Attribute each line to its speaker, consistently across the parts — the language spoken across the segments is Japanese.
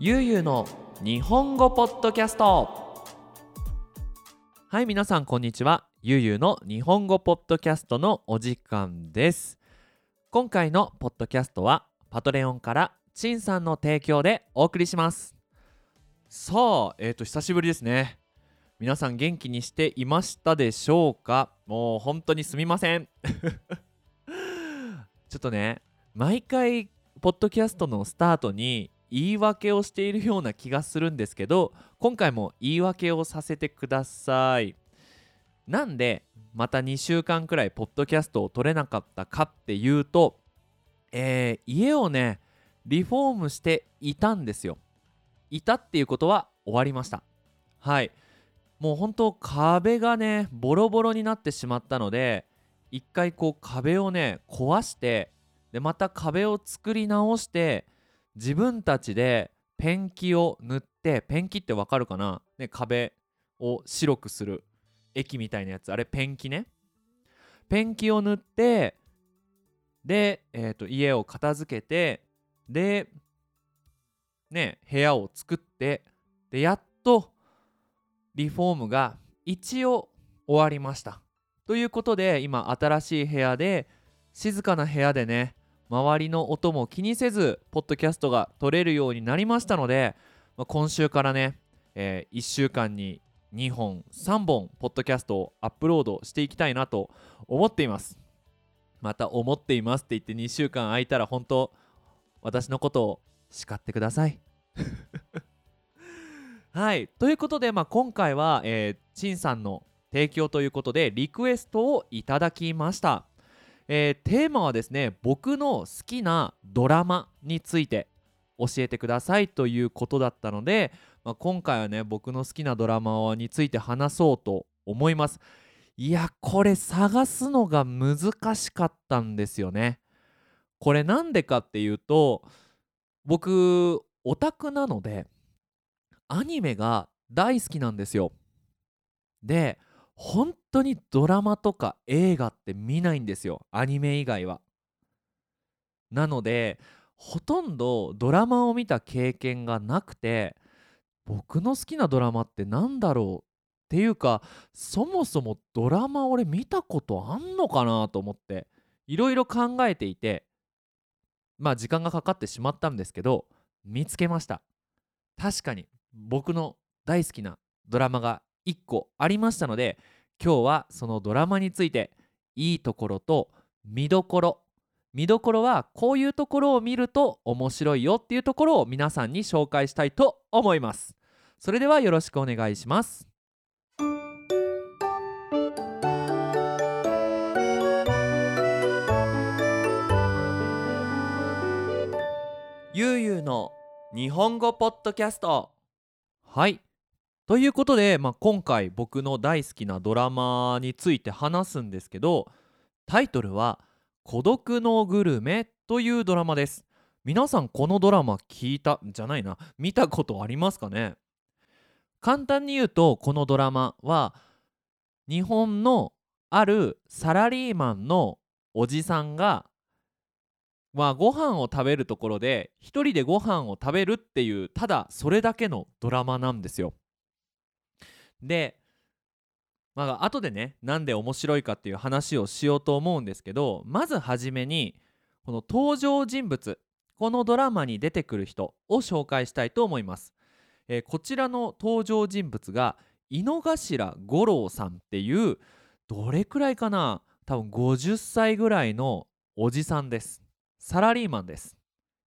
Speaker 1: ゆうゆうの日本語ポッドキャスト。はい皆さんこんにちは。ゆうゆうの日本語ポッドキャストのお時間です。今回のポッドキャストはパトレオンからちんさんの提供でお送りします。さあえっ、ー、と久しぶりですね。皆さん元気にしていましたでしょうか？もう本当にすみません。ちょっとね毎回ポッドキャストのスタートに言い訳をしているような気がするんですけど今回も言い訳をさせてください。なんでまた2週間くらいポッドキャストを撮れなかったかっていうとえー、家をねリフォームしていたんですよ。いたっていうことは終わりました。はい。もう本当壁がねボロボロになってしまったので一回こう壁をね壊してでまた壁を作り直して自分たちでペンキを塗ってペンキってわかるかな、ね、壁を白くする液みたいなやつ。あれペンキね。ペンキを塗ってで、えーと、家を片付けてでね部屋を作ってでやっとリフォームが一応終わりました。ということで今新しい部屋で静かな部屋でね周りの音も気にせずポッドキャストが撮れるようになりましたので、まあ、今週からね、えー、1週間に2本3本ポッドキャストをアップロードしていきたいなと思っています。また思っていますって言って2週間空いたら本当私のことを叱ってください。はい。ということで、まあ、今回は、えー、チンさんの提供ということでリクエストをいただきました。えー、テーマはですね僕の好きなドラマについて教えてくださいということだったので、まあ、今回はね僕の好きなドラマについて話そうと思います。いやこれ探すのが難しかったんですよね。これなんでかっていうと僕オタクなのでアニメが大好きなんですよ。で本当にドラマとか映画って見ないんですよアニメ以外は。なのでほとんどドラマを見た経験がなくて僕の好きなドラマって何だろうっていうかそもそもドラマ俺見たことあんのかなと思っていろいろ考えていてまあ時間がかかってしまったんですけど見つけました確かに僕の大好きなドラマが1個ありましたので今日はそのドラマについていいところと見どころ。見どころはこういうところを見ると面白いよっていうところを皆さんに紹介したいと思います。それではよろしくお願いします。ゆうゆうの日本語ポッドキャスト。はい。ということで、まあ、今回僕の大好きなドラマについて話すんですけどタイトルは「孤独のグルメ」というドラマです皆さんこのドラマ聞いたじゃないな見たことありますかね？簡単に言うとこのドラマは日本のあるサラリーマンのおじさんがまあご飯を食べるところで一人でご飯を食べるっていうただそれだけのドラマなんですよ。でまあ後でねなんで面白いかっていう話をしようと思うんですけどまずはじめにこの登場人物このドラマに出てくる人を紹介したいと思います、えー、こちらの登場人物が井の頭五郎さんっていうどれくらいかな多分50歳ぐらいのおじさんです。サラリーマンです。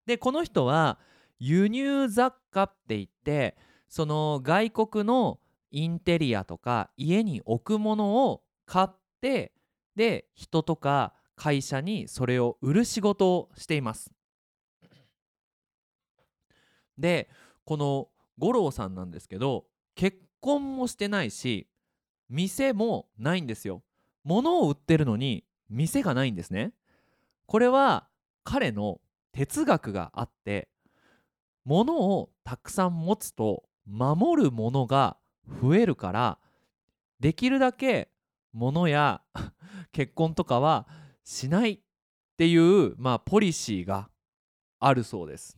Speaker 1: でこの人は輸入雑貨って言ってその外国のインテリアとか家に置くものを買ってで人とか会社にそれを売る仕事をしています。でこの五郎さんなんですけど結婚もしてないし店もないんですよ。物を売ってるのに店がないんですね。これは彼の哲学があって物をたくさん持つと守るものが増えるからできるだけ物や 結婚とかはしないっていうまあポリシーがあるそうです。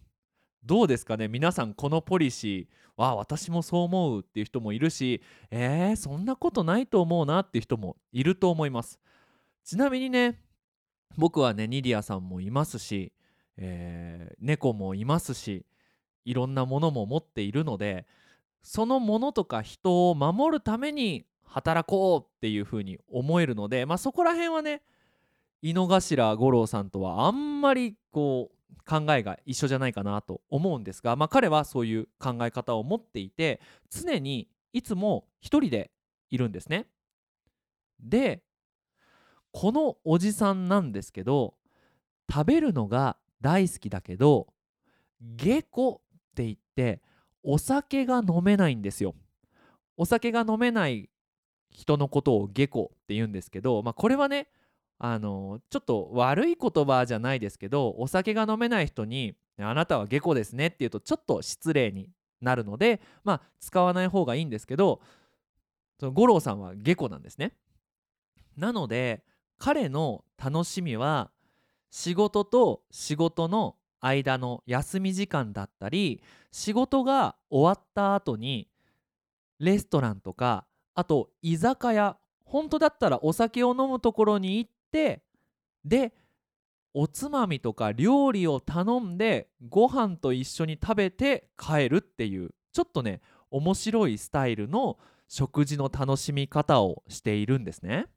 Speaker 1: どうですかね？皆さんこのポリシーは私もそう思うっていう人もいるしえー、そんなことないと思うなっていう人もいると思います。ちなみにね僕はねニディアさんもいますし、えー、猫もいますしいろんなものも持っているのでそのものとか人を守るために働こうっていうふうに思えるので、まあ、そこら辺はね井の頭五郎さんとはあんまりこう考えが一緒じゃないかなと思うんですが、まあ、彼はそういう考え方を持っていて常にいつも一人でいるんですね。でこのおじさんなんですけど食べるのが大好きだけど下戸って言ってお酒が飲めないんですよ。お酒が飲めない人のことを下戸って言うんですけど、まあ、これはねあのちょっと悪い言葉じゃないですけどお酒が飲めない人に「あなたは下戸ですね」って言うとちょっと失礼になるのでまあ使わない方がいいんですけどその五郎さんは下戸なんですね。なので彼の楽しみは仕事と仕事の間の休み時間だったり仕事が終わった後にレストランとかあと居酒屋本当だったらお酒を飲むところに行ってでおつまみとか料理を頼んでご飯と一緒に食べて帰るっていうちょっとね面白いスタイルの食事の楽しみ方をしているんですね。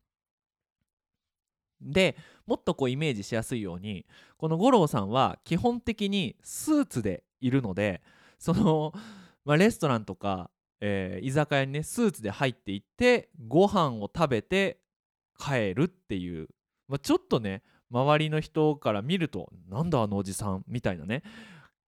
Speaker 1: でもっとこうイメージしやすいようにこの五郎さんは基本的にスーツでいるのでその、まあ、レストランとか、えー、居酒屋にねスーツで入っていってご飯を食べて帰るっていうまあ、ちょっとね周りの人から見るとなんだあのおじさんみたいなね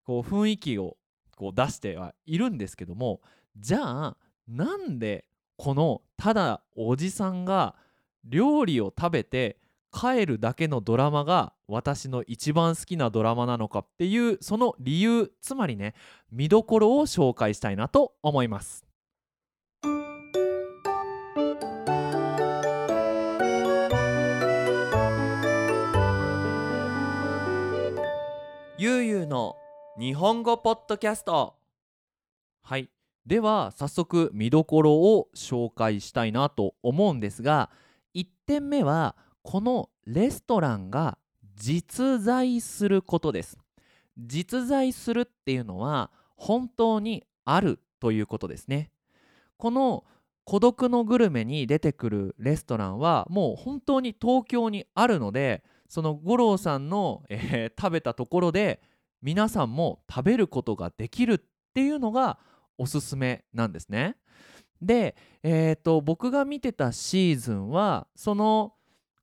Speaker 1: こう雰囲気をこう出してはいるんですけどもじゃあなんでこのただおじさんが料理を食べて帰るだけのドラマが私の一番好きなドラマなのかっていうその理由つまりね見どころを紹介したいなと思います。ゆうゆうの日本語ポッドキャストはいでは早速見どころを紹介したいなと思うんですが1点目はこのレストランが実在することです実在するっていうのは本当にあるということですねこの孤独のグルメに出てくるレストランはもう本当に東京にあるのでその五郎さんの、えー、食べたところで皆さんも食べることができるっていうのがおすすめなんですね。で、えーと、僕が見てたシーズンはその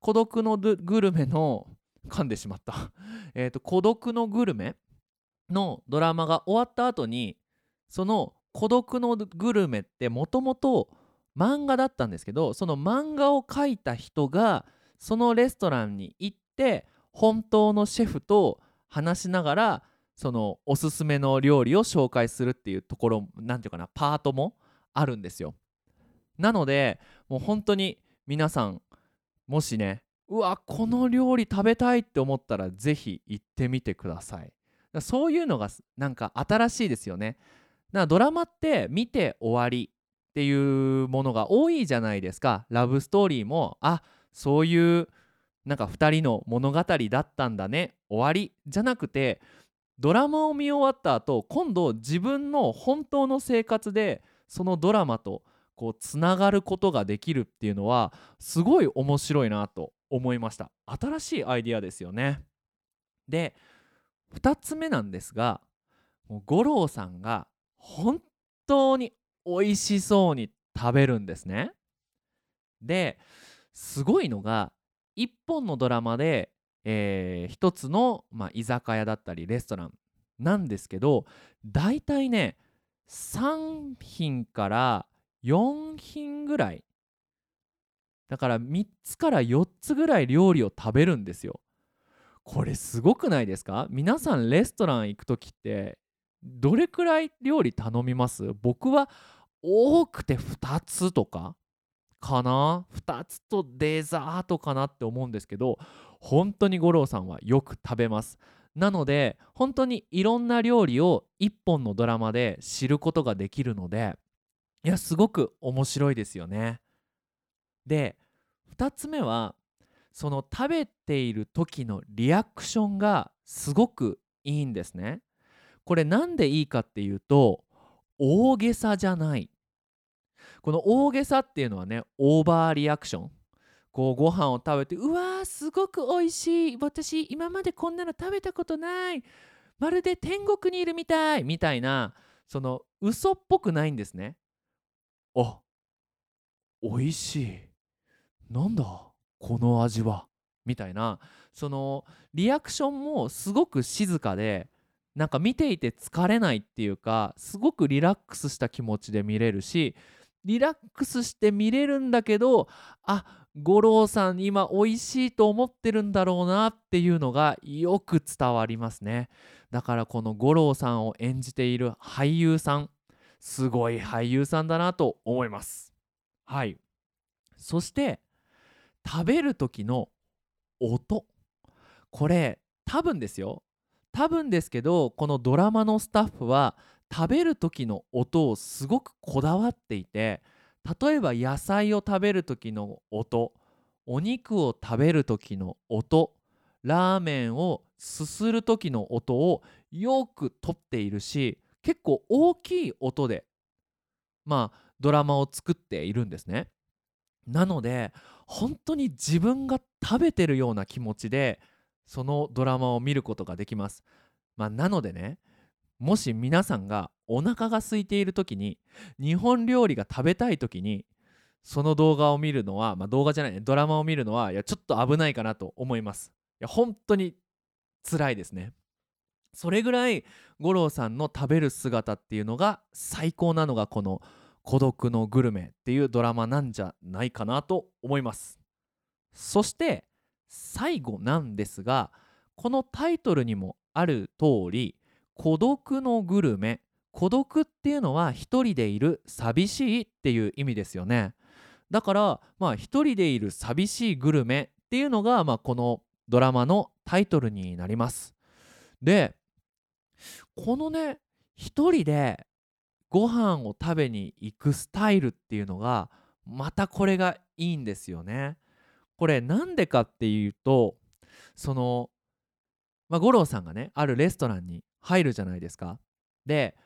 Speaker 1: 孤独のグルメの噛んでしまった。えと孤独のグルメのドラマが終わった後にその孤独のグルメってもともと漫画だったんですけどその漫画を描いた人がそのレストランに行って本当のシェフと話しながらそのおすすめの料理を紹介するっていうところ何て言うかなパートもあるんですよ。なのでもう本当に皆さんもしねうわこの料理食べたいって思ったら是非行ってみてくださいそういうのがなんか新しいですよね。ドラマって見て終わりっていうものが多いじゃないですか。ラブストーリーもあそういうなんか2人の物語だったんだね。終わりじゃなくてドラマを見終わった後今度自分の本当の生活でそのドラマとこうつながることができるっていうのはすごい面白いなと思いました。新しいアイディアですよね。で2つ目なんですが五郎さんが本当に美味しそうに食べるんですね。ですごいのが1本のドラマで、えー、1つの、まあ、居酒屋だったりレストランなんですけど大体ね3品から4品ぐらい。だから3つから4つぐらい料理を食べるんですよ。これすごくないですか？皆さんレストラン行く時ってどれくらい料理頼みます？僕は多くて2つとかかな？2つとデザートかなって思うんですけど本当に五郎さんはよく食べます。なので本当にいろんな料理を一本のドラマで知ることができるのでいやすごく面白いですよね。で2つ目はその食べている時のリアクションがすごくいいんですね。これなんでいいかっていうと大げさじゃない。この大げさっていうのはねオーバーリアクション。こうご飯を食べてうわーすごく美味しい。私今までこんなの食べたことない。まるで天国にいるみたい。みたいなその嘘っぽくないんですね。あ美味しい。なんだこの味は。みたいな。そのリアクションもすごく静かでなんか見ていて疲れないっていうかすごくリラックスした気持ちで見れるしリラックスして見れるんだけどあ五郎さん今美味しいと思ってるんだろうなっていうのがよく伝わりますね。だからこの五郎さんを演じている俳優さんすごい俳優さんだなと思います。はい。そして食べる時の音。これ多分ですよ。多分ですけどこのドラマのスタッフは食べる時の音をすごくこだわっていて例えば野菜を食べる時の音お肉を食べる時の音ラーメンをすする時の音をよくとっているし結構大きい音でまあドラマを作っているんですね。なので本当に自分が食べてるような気持ちでそのドラマを見ることができます。まあ、なのでねもし皆さんがお腹が空いている時に日本料理が食べたい時にその動画を見るのは、まあ、動画じゃないねドラマを見るのはいやちょっと危ないかなと思いますいや本当に辛いですねそれぐらい五郎さんの食べる姿っていうのが最高なのがこの「孤独のグルメ」っていうドラマなんじゃないかなと思います。そして最後なんですがこのタイトルにもある通り孤独のグルメ孤独っていうのは一人でいる寂しいっていう意味ですよね。だからまあ一人でいる寂しいグルメっていうのがまあこのドラマのタイトルになります。でこのね一人でご飯を食べに行くスタイルっていうのがまたこれがいいんですよねこれなんでかっていうとそのまあ、五郎さんがねあるレストランに入るじゃないですか。で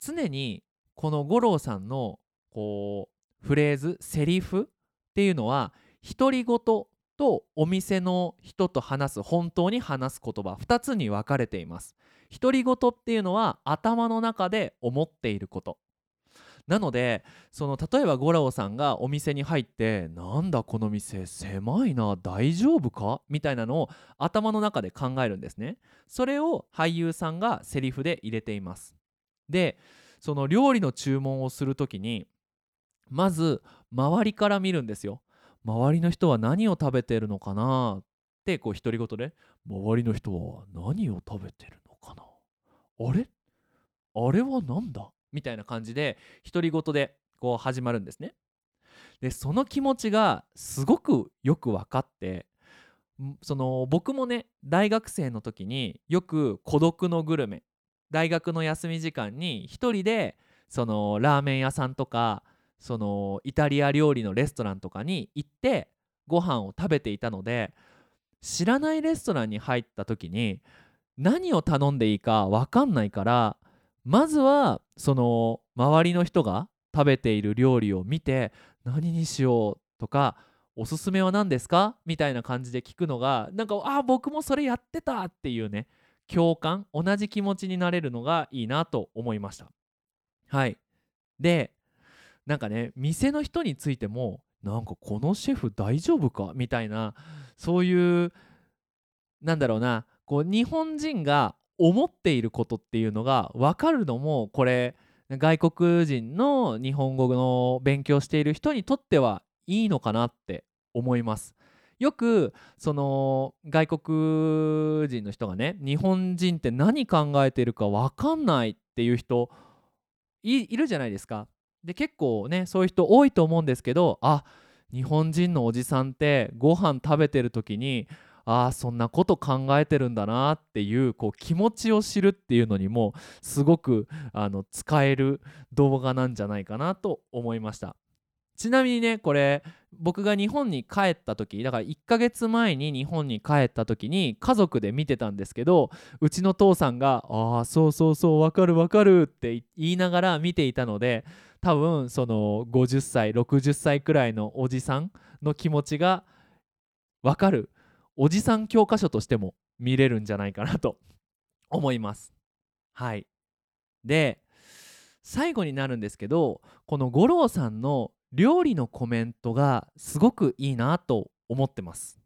Speaker 1: 常にこの五郎さんのこうフレーズセリフっていうのは独り言とお店の人と話す本当に話す言葉2つに分かれています。独り言っていうのは頭の中で思っていること。なのでその例えば五郎さんがお店に入ってなんだこの店狭いな大丈夫か？みたいなのを頭の中で考えるんですね。それを俳優さんがセリフで入れています。でその料理の注文をする時にまず周りから見るんですよ周りの人は何を食べてるのかな？ってこう独り言で周りの人は何を食べてるあれ？あれは何だ？みたいな感じで独り言でこう始まるんですね。でその気持ちがすごくよく分かってその僕もね大学生の時によく孤独のグルメ大学の休み時間に一人でそのラーメン屋さんとかそのイタリア料理のレストランとかに行ってご飯を食べていたので知らないレストランに入った時に何を頼んでいいか分かんないからまずはその周りの人が食べている料理を見て何にしようとかおすすめは何ですか？みたいな感じで聞くのがなんかあ僕もそれやってたっていうね共感同じ気持ちになれるのがいいなと思いました。はい。でなんかね店の人についてもなんかこのシェフ大丈夫か？みたいなそういうなんだろうなこう日本人が思っていることっていうのが分かるのもこれ外国人の日本語の勉強している人にとってはいいのかなって思います。よくその外国人の人がね日本人って何考えてるか分かんないっていう人いるじゃないですか。で結構ねそういう人多いと思うんですけどあ日本人のおじさんってご飯食べてる時にああそんなこと考えてるんだなっていうこう気持ちを知るっていうのにもすごくあの使える動画なんじゃないかなと思いました。ちなみにねこれ僕が日本に帰った時だから1ヶ月前に日本に帰った時に家族で見てたんですけどうちの父さんが「ああそうそうそうわかるわかる」って言いながら見ていたので多分その50歳60歳くらいのおじさんの気持ちがわかるおじさん教科書としても見れるんじゃないかなと 思います。はいで最後になるんですけどこの五郎さんの料理のコメントがすごくいいなと思ってます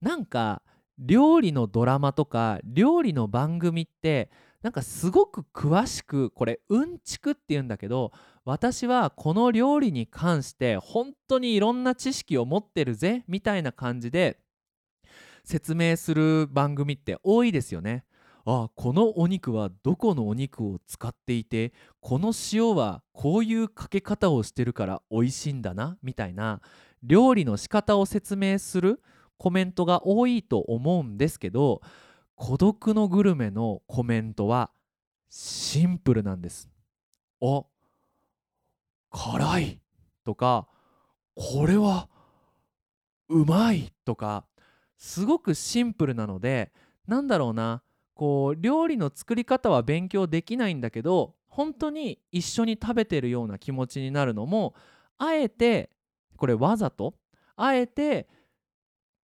Speaker 1: なんか料理のドラマとか料理の番組ってなんかすごく詳しくこれうんちくって言うんだけど私はこの料理に関して本当にいろんな知識を持ってるぜみたいな感じで説明する番組って多いですよね。あこのお肉はどこのお肉を使っていてこの塩はこういうかけ方をしてるから美味しいんだなみたいな料理の仕方を説明するコメントが多いと思うんですけど孤独のグルメのコメントはシンプルなんです。あ辛いとかこれはうまいとかすごくシンプルなのでなんだろうなこう料理の作り方は勉強できないんだけど本当に一緒に食べてるような気持ちになるのもあえてこれわざとあえて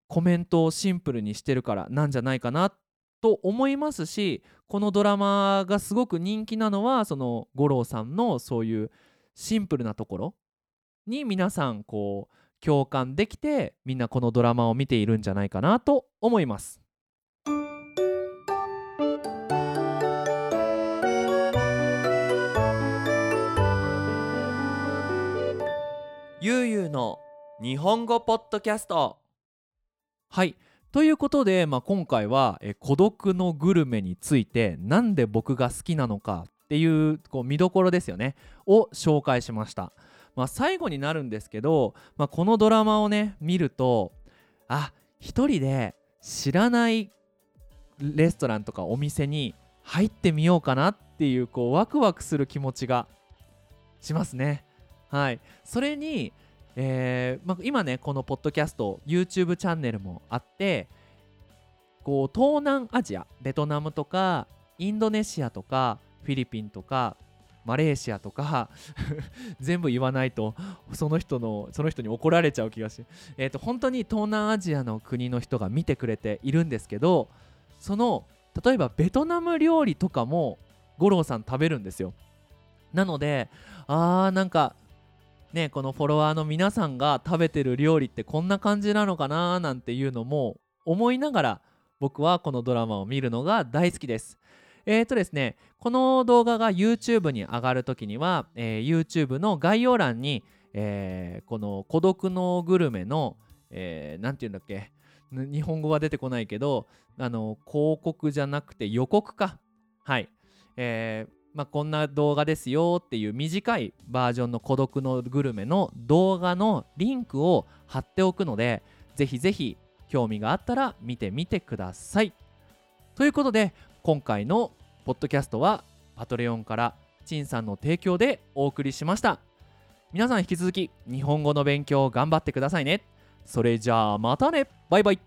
Speaker 1: コメントをシンプルにしてるからなんじゃないかなと思いますしこのドラマがすごく人気なのはその五郎さんのそういうシンプルなところに皆さんこう共感できてみんなこのドラマを見ているんじゃないかなと思います。ゆうゆうの日本語ポッドキャスト。はい。ということで、まあ、今回はえ孤独のグルメについてなんで僕が好きなのかっていうこう見どころですよね。を紹介しました、まあ、最後になるんですけど、まあ、このドラマをね見るとあ一人で知らないレストランとかお店に入ってみようかなっていうこうワクワクする気持ちがしますね。はい。それに、えーまあ、今ねこのポッドキャスト YouTube チャンネルもあってこう東南アジアベトナムとかインドネシアとかフィリピンとかマレーシアとか 全部言わないとその人のその人に怒られちゃう気がしえっ、ー、と本当に東南アジアの国の人が見てくれているんですけどその例えばベトナム料理とかも五郎さん食べるんですよなのであーなんかねこのフォロワーの皆さんが食べてる料理ってこんな感じなのかななんていうのも思いながら僕はこのドラマを見るのが大好きです。えーとですね、この動画が YouTube に上がるときには、えー、YouTube の概要欄に、えー、この孤独のグルメの、えー、て言うんだっけ日本語は出てこないけどあの広告じゃなくて予告かはい、えー、まあ、こんな動画ですよっていう短いバージョンの孤独のグルメの動画のリンクを貼っておくのでぜひぜひ興味があったら見てみてください。ということで今回のポッドキャストはパトレオンから陳さんの提供でお送りしました。皆さん引き続き日本語の勉強を頑張ってくださいね。それじゃあまたねバイバイ